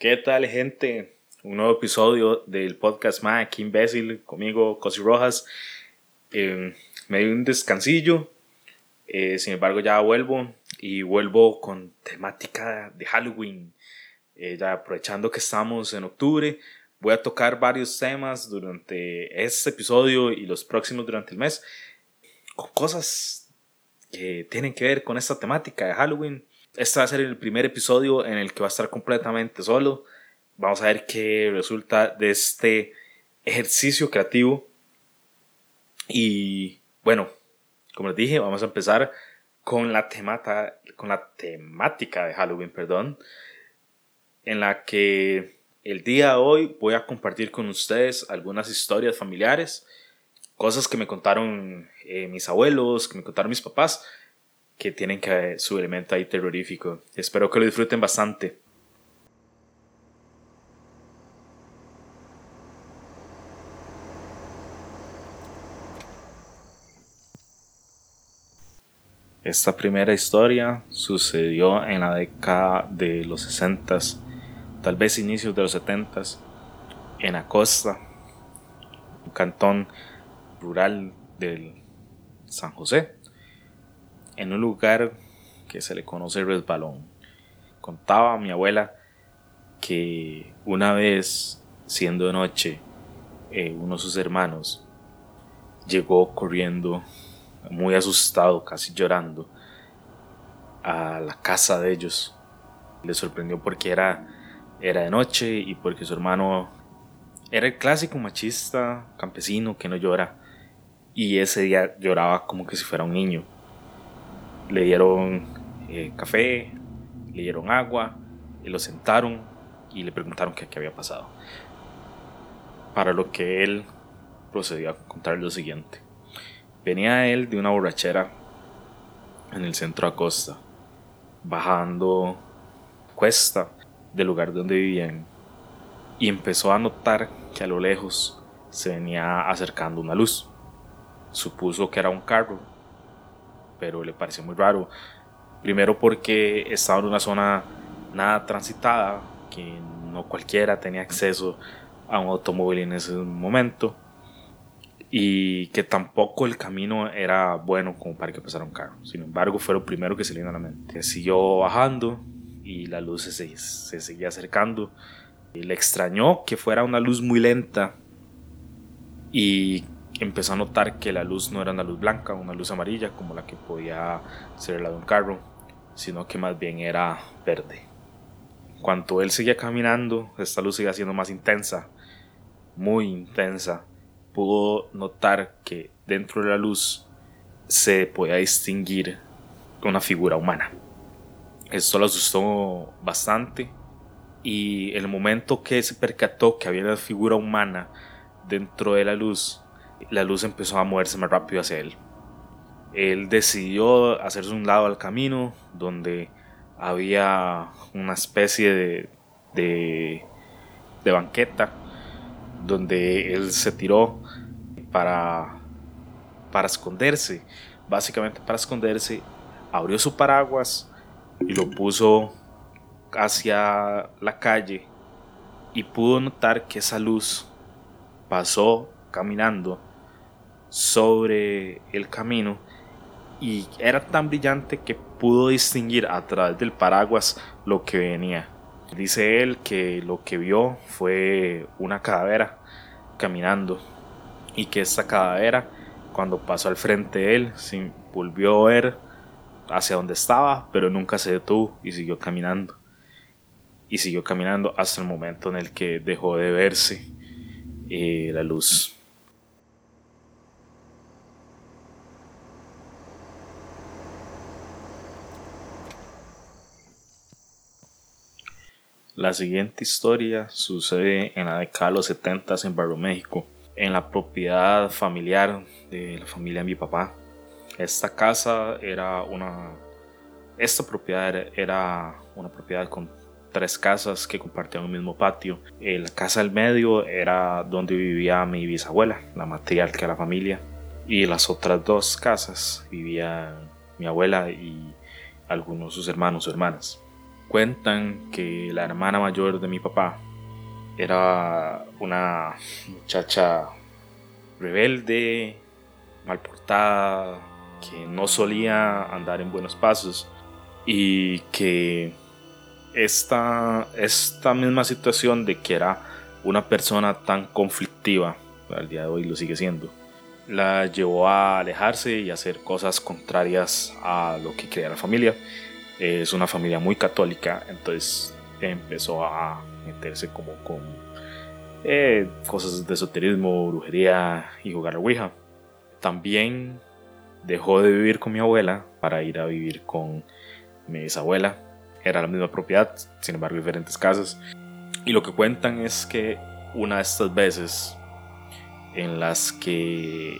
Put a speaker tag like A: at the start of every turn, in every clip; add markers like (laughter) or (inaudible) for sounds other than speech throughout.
A: ¿Qué tal, gente? Un nuevo episodio del podcast más aquí imbécil conmigo, Cosi Rojas. Eh, me dio un descansillo, eh, sin embargo ya vuelvo y vuelvo con temática de Halloween. Eh, ya aprovechando que estamos en octubre, voy a tocar varios temas durante este episodio y los próximos durante el mes, con cosas que tienen que ver con esta temática de Halloween este va a ser el primer episodio en el que va a estar completamente solo. Vamos a ver qué resulta de este ejercicio creativo. Y bueno, como les dije, vamos a empezar con la, temata, con la temática de Halloween, perdón, en la que el día de hoy voy a compartir con ustedes algunas historias familiares, cosas que me contaron eh, mis abuelos, que me contaron mis papás, que tienen que su elemento ahí terrorífico. Espero que lo disfruten bastante. Esta primera historia sucedió en la década de los 60, tal vez inicios de los 70, en Acosta, un cantón rural del San José en un lugar que se le conoce resbalón. Contaba mi abuela que una vez, siendo de noche, eh, uno de sus hermanos llegó corriendo, muy asustado, casi llorando, a la casa de ellos. Le sorprendió porque era, era de noche y porque su hermano era el clásico machista campesino que no llora. Y ese día lloraba como que si fuera un niño le dieron eh, café, le dieron agua, y lo sentaron y le preguntaron qué, había pasado. Para lo que él procedió a contar lo siguiente. Venía él de una borrachera en el centro Acosta, bajando cuesta del lugar donde vivían, y empezó a notar que a lo lejos se venía acercando una luz. Supuso que era un carro pero le pareció muy raro. Primero porque estaba en una zona nada transitada, que no cualquiera tenía acceso a un automóvil en ese momento y que tampoco el camino era bueno como para que pasara un carro. Sin embargo, fue lo primero que se le vino a la mente. Siguió bajando y la luz se, se seguía acercando. Y le extrañó que fuera una luz muy lenta y empezó a notar que la luz no era una luz blanca, una luz amarilla como la que podía ser la de un carro, sino que más bien era verde. Cuando él seguía caminando, esta luz seguía siendo más intensa, muy intensa. Pudo notar que dentro de la luz se podía distinguir una figura humana. Esto lo asustó bastante y el momento que se percató que había una figura humana dentro de la luz, la luz empezó a moverse más rápido hacia él. Él decidió hacerse un lado al camino donde había una especie de, de, banqueta donde él se tiró para, para esconderse, básicamente para esconderse, abrió su paraguas y lo puso hacia la calle y pudo notar que esa luz pasó caminando sobre el camino y era tan brillante que pudo distinguir a través del paraguas lo que venía. Dice él que lo que vio fue una calavera caminando y que esta calavera cuando pasó al frente de él se volvió a ver hacia donde estaba pero nunca se detuvo y siguió caminando y siguió caminando hasta el momento en el que dejó de verse eh, la luz. La siguiente historia sucede en la década de los 70 en Barrio México, en la propiedad familiar de la familia de mi papá. Esta casa era una. Esta propiedad era una propiedad con tres casas que compartían un mismo patio. La casa del medio era donde vivía mi bisabuela, la matriarca de la familia. Y las otras dos casas vivían mi abuela y algunos de sus hermanos o hermanas. Cuentan que la hermana mayor de mi papá era una muchacha rebelde, mal portada, que no solía andar en buenos pasos y que esta, esta misma situación de que era una persona tan conflictiva, al día de hoy lo sigue siendo, la llevó a alejarse y hacer cosas contrarias a lo que creía la familia es una familia muy católica, entonces empezó a meterse como con eh, cosas de esoterismo, brujería y jugar a Ouija. También dejó de vivir con mi abuela para ir a vivir con mi bisabuela. Era la misma propiedad, sin embargo diferentes casas. Y lo que cuentan es que una de estas veces en las que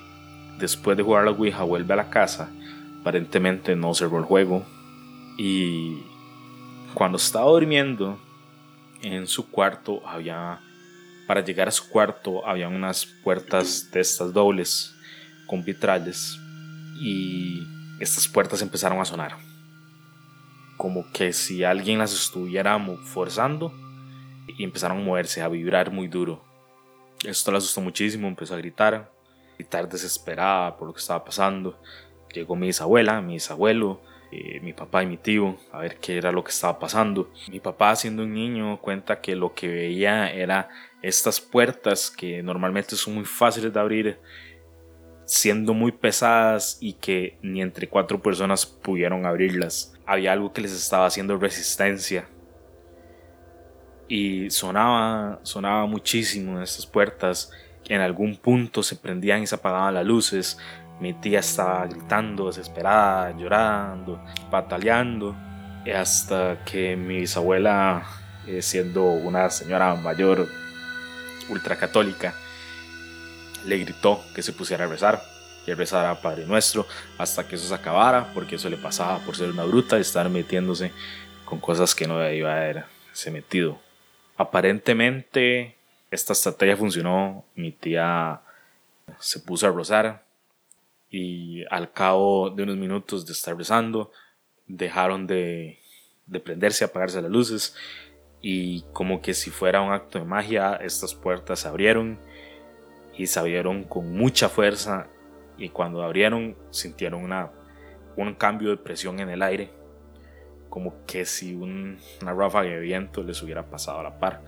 A: después de jugar a la Ouija vuelve a la casa, aparentemente no cerró el juego, y cuando estaba durmiendo en su cuarto, había, para llegar a su cuarto, había unas puertas de estas dobles con vitrales. Y estas puertas empezaron a sonar. Como que si alguien las estuviera forzando. Y empezaron a moverse, a vibrar muy duro. Esto le asustó muchísimo, empezó a gritar, gritar desesperada por lo que estaba pasando. Llegó mi bisabuela, mi bisabuelo, eh, mi papá y mi tío a ver qué era lo que estaba pasando. Mi papá siendo un niño cuenta que lo que veía era estas puertas que normalmente son muy fáciles de abrir siendo muy pesadas y que ni entre cuatro personas pudieron abrirlas. Había algo que les estaba haciendo resistencia. Y sonaba, sonaba muchísimo estas puertas. En algún punto se prendían y se apagaban las luces. Mi tía estaba gritando, desesperada, llorando, pataleando, hasta que mi bisabuela, eh, siendo una señora mayor, ultracatólica, le gritó que se pusiera a rezar, que rezara Padre Nuestro, hasta que eso se acabara, porque eso le pasaba por ser una bruta y estar metiéndose con cosas que no iba a haberse metido. Aparentemente, esta estrategia funcionó, mi tía se puso a rozar, y al cabo de unos minutos de estar rezando, dejaron de, de prenderse, apagarse las luces. Y como que si fuera un acto de magia, estas puertas se abrieron y se abrieron con mucha fuerza. Y cuando abrieron sintieron una, un cambio de presión en el aire, como que si una ráfaga de viento les hubiera pasado a la par.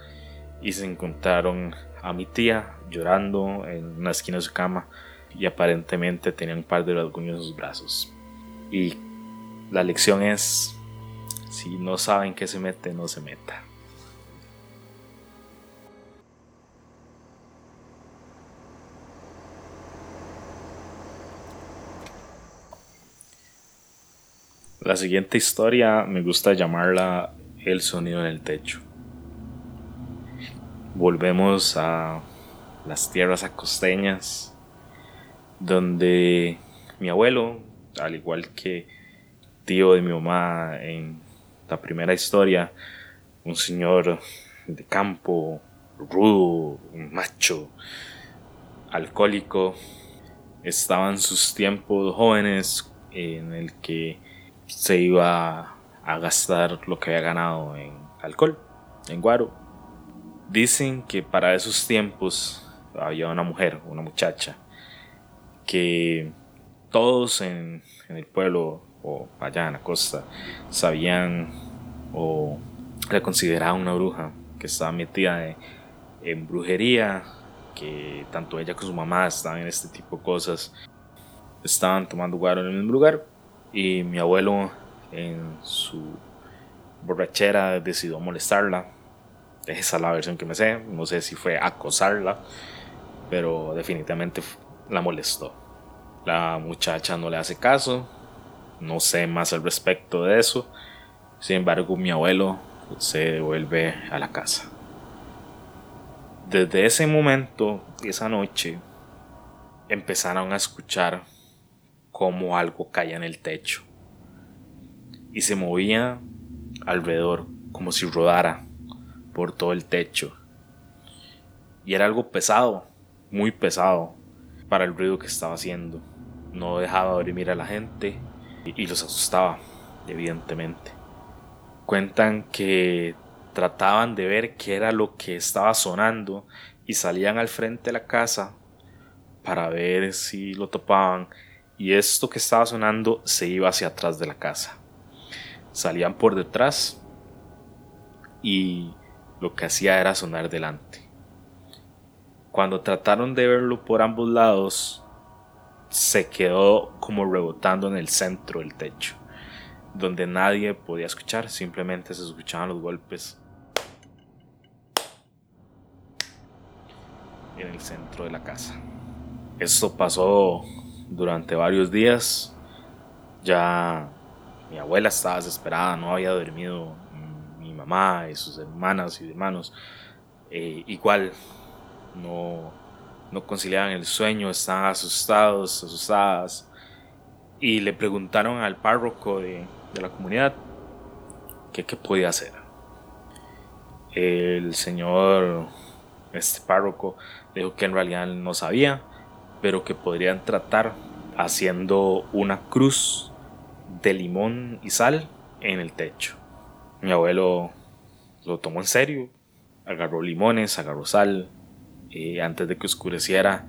A: Y se encontraron a mi tía llorando en una esquina de su cama y aparentemente tenía un par de rasguños en sus brazos. Y la lección es, si no saben qué se mete, no se meta. La siguiente historia me gusta llamarla El sonido en el techo. Volvemos a las tierras acosteñas donde mi abuelo, al igual que tío de mi mamá en la primera historia, un señor de campo, rudo, macho, alcohólico, estaban sus tiempos jóvenes en el que se iba a gastar lo que había ganado en alcohol, en guaro. Dicen que para esos tiempos había una mujer, una muchacha, que todos en, el pueblo o allá en la costa sabían o la consideraban una bruja que estaba metida en brujería, que tanto ella como su mamá estaban en este tipo de cosas, estaban tomando guaro en el mismo lugar y mi abuelo en su borrachera decidió molestarla. Esa es la versión que me sé, no sé si fue acosarla, pero definitivamente la molestó. La muchacha no le hace caso, no sé más al respecto de eso. Sin embargo, mi abuelo se devuelve a la casa. Desde ese momento, esa noche, empezaron a escuchar como algo caía en el techo y se movía alrededor como si rodara por todo el techo. Y era algo pesado, muy pesado para el ruido que estaba haciendo. No dejaba dormir a la gente y los asustaba, evidentemente. Cuentan que trataban de ver qué era lo que estaba sonando y salían al frente de la casa para ver si lo topaban y esto que estaba sonando se iba hacia atrás de la casa. Salían por detrás y lo que hacía era sonar delante. Cuando trataron de verlo por ambos lados, se quedó como rebotando en el centro del techo, donde nadie podía escuchar, simplemente se escuchaban los golpes en el centro de la casa. Esto pasó durante varios días. Ya mi abuela estaba desesperada, no había dormido mi mamá y sus hermanas y hermanos. Eh, igual no, no conciliaban el sueño, estaban asustados, asustadas. Y le preguntaron al párroco de, de la comunidad qué podía hacer. El señor, este párroco, dijo que en realidad no sabía, pero que podrían tratar haciendo una cruz de limón y sal en el techo. Mi abuelo lo tomó en serio, agarró limones, agarró sal, y antes de que oscureciera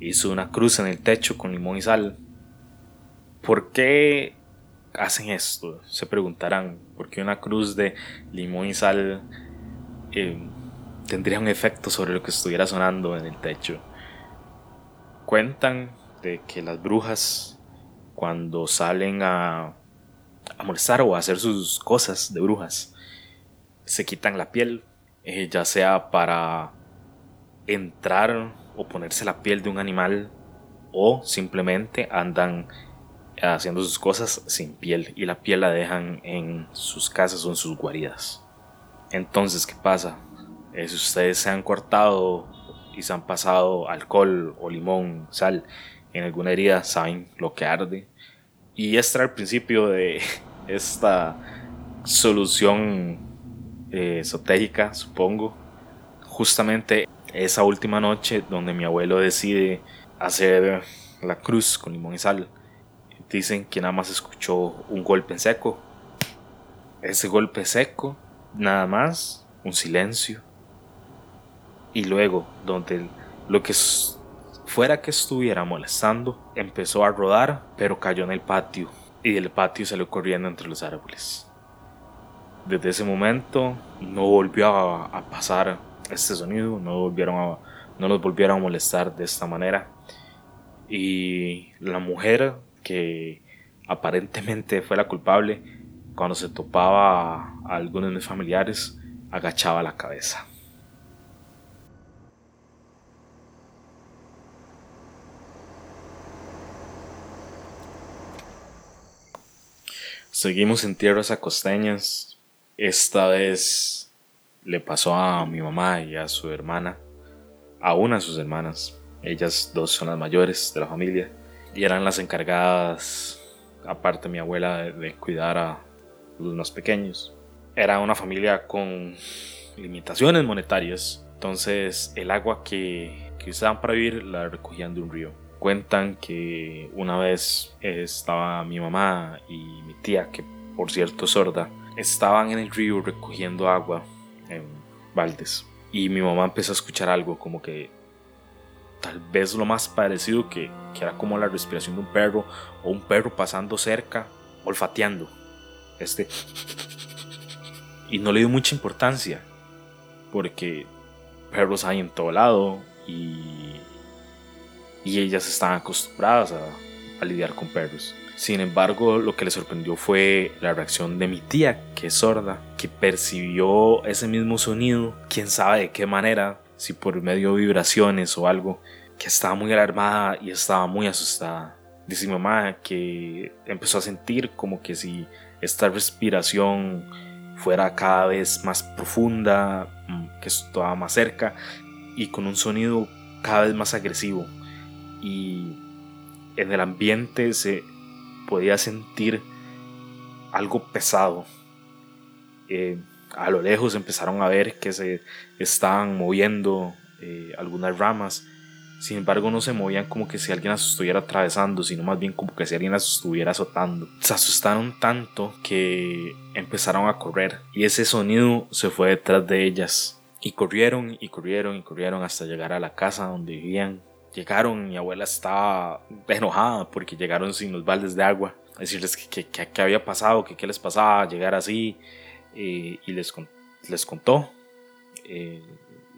A: hizo una cruz en el techo con limón y sal. ¿Por qué hacen esto? Se preguntarán, ¿por qué una cruz de limón y sal eh, tendría un efecto sobre lo que estuviera sonando en el techo? Cuentan de que las brujas cuando salen a, a molestar o a hacer sus cosas de brujas se quitan la piel, eh, ya sea para entrar o ponerse la piel de un animal o simplemente andan haciendo sus cosas sin piel y la piel la dejan en sus casas o en sus guaridas. Entonces, ¿qué pasa? Eh, si ustedes se han cortado y se han pasado alcohol o limón, sal en alguna herida, saben lo que arde. Y este era el principio de (laughs) esta solución eh, esotérica, supongo. Justamente esa última noche donde mi abuelo decide hacer la cruz con limón y sal. Dicen que nada más escuchó un golpe seco. Ese golpe seco, nada más, un silencio y luego, donde lo que fuera que estuviera molestando, empezó a rodar, pero cayó en el patio y del patio salió corriendo entre los árboles. Desde ese momento no volvió a, pasar este sonido, no, volvieron a, no los volvieron a molestar de esta manera. Y la mujer que aparentemente fue la culpable, cuando se topaba a algunos de mis familiares, agachaba la cabeza. Seguimos en tierras acosteñas. Esta vez le pasó a mi mamá y a su hermana, a una de sus hermanas. Ellas dos son las mayores de la familia y eran las encargadas, aparte de mi abuela, de, cuidar a los más pequeños. Era una familia con limitaciones monetarias, entonces el agua que, usaban para vivir la recogían de un río cuentan que una vez estaba mi mamá y mi tía, que por cierto sorda, estaban en el río recogiendo agua en baldes. Y mi mamá empezó a escuchar algo como que tal vez lo más parecido que, que era como la respiración de un perro o un perro pasando cerca, olfateando. Este. Y no le dio mucha importancia porque perros hay en todo lado y y ellas estaban acostumbradas a, lidiar con perros. Sin embargo, lo que le sorprendió fue la reacción de mi tía, que es sorda, que percibió ese mismo sonido, quién sabe de qué manera, si por medio de vibraciones o algo, que estaba muy alarmada y estaba muy asustada. Dice mi mamá que empezó a sentir como que si esta respiración fuera cada vez más profunda, mm, que estaba más cerca y con un sonido cada vez más agresivo y en el ambiente se podía sentir algo pesado. Eh, a lo lejos empezaron a ver que se estaban moviendo eh, algunas ramas Sin embargo, no se movían como que si alguien las estuviera atravesando, sino más bien como que si alguien las estuviera azotando. Se asustaron tanto que empezaron a correr y ese sonido se fue detrás de ellas. Y corrieron y corrieron y corrieron hasta llegar a la casa donde vivían. Llegaron, mi abuela estaba enojada porque llegaron sin los baldes de agua. Decirles que, que, había pasado, que qué les pasaba llegar así. Eh, y les, les contó. Eh,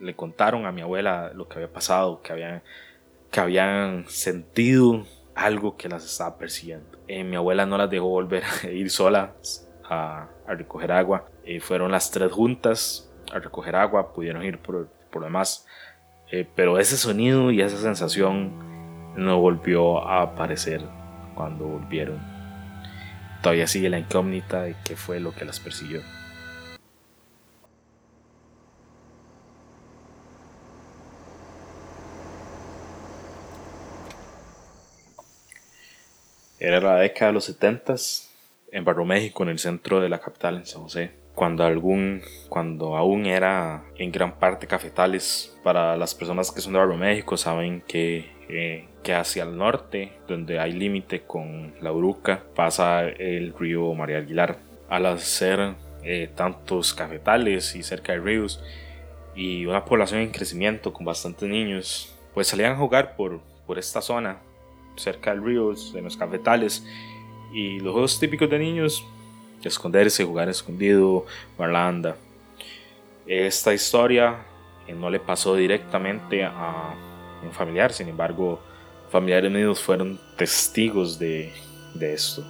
A: le contaron a mi abuela lo que había pasado, que habían, que habían sentido algo que las estaba persiguiendo. Eh, mi abuela no las dejó volver a (laughs) ir solas a, recoger agua. Eh, fueron las tres juntas a recoger agua, pudieron ir por, por demás. Eh, pero ese sonido y esa sensación no volvió a aparecer cuando volvieron. Todavía sigue la incógnita de qué fue lo que las persiguió. Era la década de los 70 en Barro México, en el centro de la capital, en San José. Cuando, algún, cuando aún era en gran parte cafetales. Para las personas que son de Barro México saben que, eh, que hacia el norte, donde hay límite con la Uruca, pasa el río María Aguilar. Al hacer eh, tantos cafetales y cerca de ríos y una población en crecimiento con bastantes niños, pues salían a jugar por, por esta zona cerca del río, en los cafetales. Y los juegos típicos de niños, esconderse, jugar escondido, barlanda. Esta historia eh, no le pasó directamente a un familiar, sin embargo, familiares míos fueron testigos de, de esto.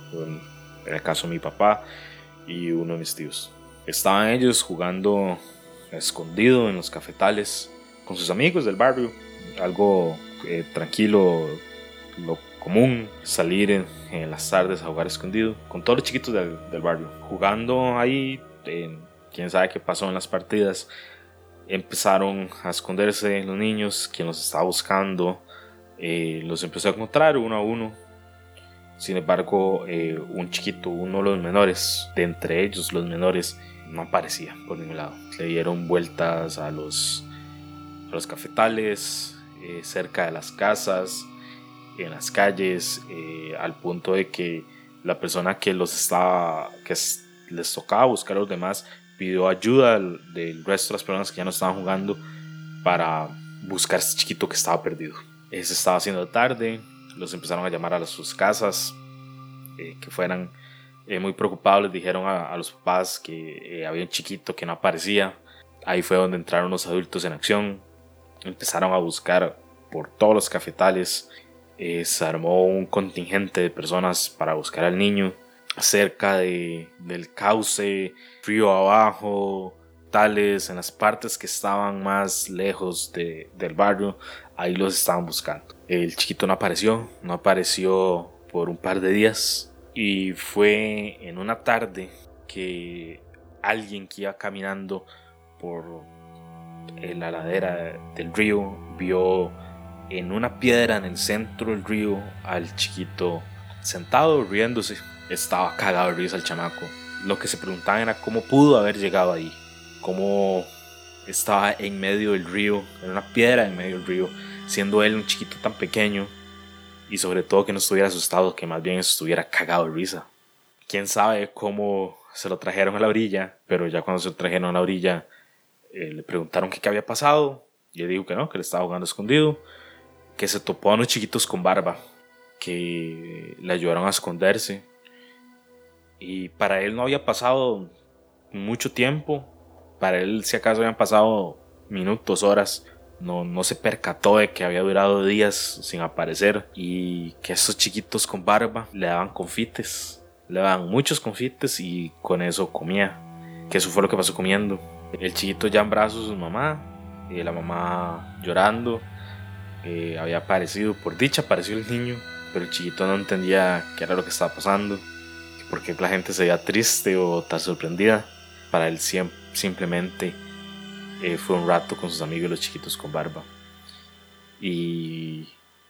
A: En el caso de mi papá y uno de mis tíos. Estaban ellos jugando escondido en los cafetales con sus amigos del barrio, algo eh, tranquilo, lo común, salir en, las tardes a jugar escondido con todos los chiquitos del, barrio. Jugando ahí, quién sabe qué pasó en las partidas, empezaron a esconderse los niños, quien los estaba buscando, eh, los empezó a encontrar uno a uno. Sin embargo, eh, un chiquito, uno de los menores, de entre ellos los menores, no aparecía por ningún lado. Le dieron vueltas a los, a los cafetales, eh, cerca de las casas, en las calles, eh, al punto de que la persona que los estaba, que les tocaba buscar a los demás, pidió ayuda del, resto de las personas que ya no estaban jugando para buscar a este chiquito que estaba perdido. Eh, se estaba haciendo tarde, los empezaron a llamar a sus casas, eh, que fueran muy preocupados, les dijeron a, a los papás que había un chiquito que no aparecía. Ahí fue donde entraron los adultos en acción, empezaron a buscar por todos los cafetales, eh, se armó un contingente de personas para buscar al niño cerca de, del cauce, río abajo, tales, en las partes que estaban más lejos de, del barrio, ahí los estaban buscando. El chiquito no apareció, no apareció por un par de días y fue en una tarde que alguien que iba caminando por la ladera del río vio en una piedra en el centro del río al chiquito sentado riéndose. Estaba cagado de risa el chamaco. Lo que se preguntaban era cómo pudo haber llegado ahí. Cómo estaba en medio del río, en una piedra en medio del río, siendo él un chiquito tan pequeño. Y sobre todo que no estuviera asustado, que más bien estuviera cagado de risa. Quién sabe cómo se lo trajeron a la orilla, pero ya cuando se lo trajeron a la orilla eh, le preguntaron qué había pasado. Y él dijo que no, que le estaba jugando escondido que se topó a unos chiquitos con barba que le ayudaron a esconderse. Y para él no había pasado mucho tiempo. Para él, si acaso habían pasado minutos, horas. No, no se percató de que había durado días sin aparecer. Y que esos chiquitos con barba le daban confites. Le daban muchos confites y con eso comía. Que eso fue lo que pasó comiendo. El chiquito ya en brazos de su mamá. Y la mamá llorando había aparecido, por dicha apareció el niño, pero el chiquito no entendía qué era lo que estaba pasando, porque la gente se veía triste o tan sorprendida. Para él simplemente eh, fue un rato con sus amigos los chiquitos con barba. Y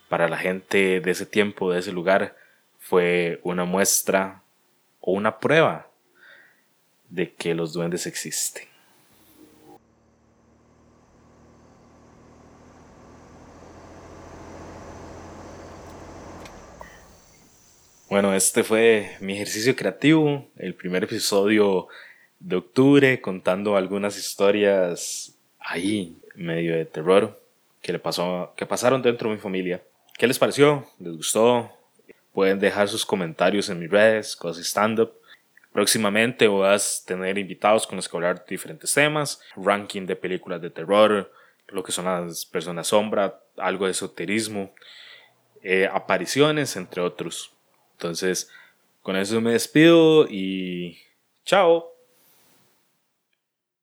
A: para la gente de ese tiempo, de ese lugar, fue una muestra o una prueba de que los duendes existen. Bueno, este fue mi ejercicio creativo, el primer episodio de octubre, contando algunas historias ahí, medio de terror, que, le pasó, que pasaron dentro de mi familia. ¿Qué les pareció? ¿Les gustó? Pueden dejar sus comentarios en mis redes, cosas stand-up. Próximamente vas a tener invitados con los que hablar de diferentes temas, ranking de películas de terror, lo que son las personas sombra, algo de esoterismo, eh, apariciones, entre otros. Entonces, con eso me despido y chao.